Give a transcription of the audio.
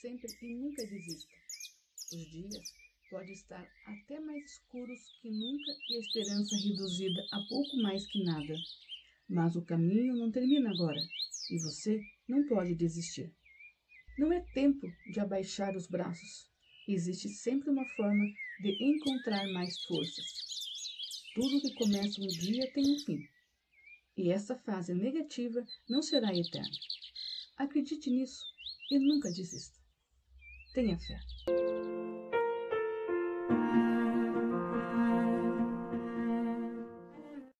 sempre e nunca desista. Os dias podem estar até mais escuros que nunca e a esperança reduzida a pouco mais que nada. Mas o caminho não termina agora e você não pode desistir. Não é tempo de abaixar os braços. Existe sempre uma forma de encontrar mais forças. Tudo que começa um dia tem um fim. E essa fase negativa não será eterna. Acredite nisso e nunca desista. Tenha fé.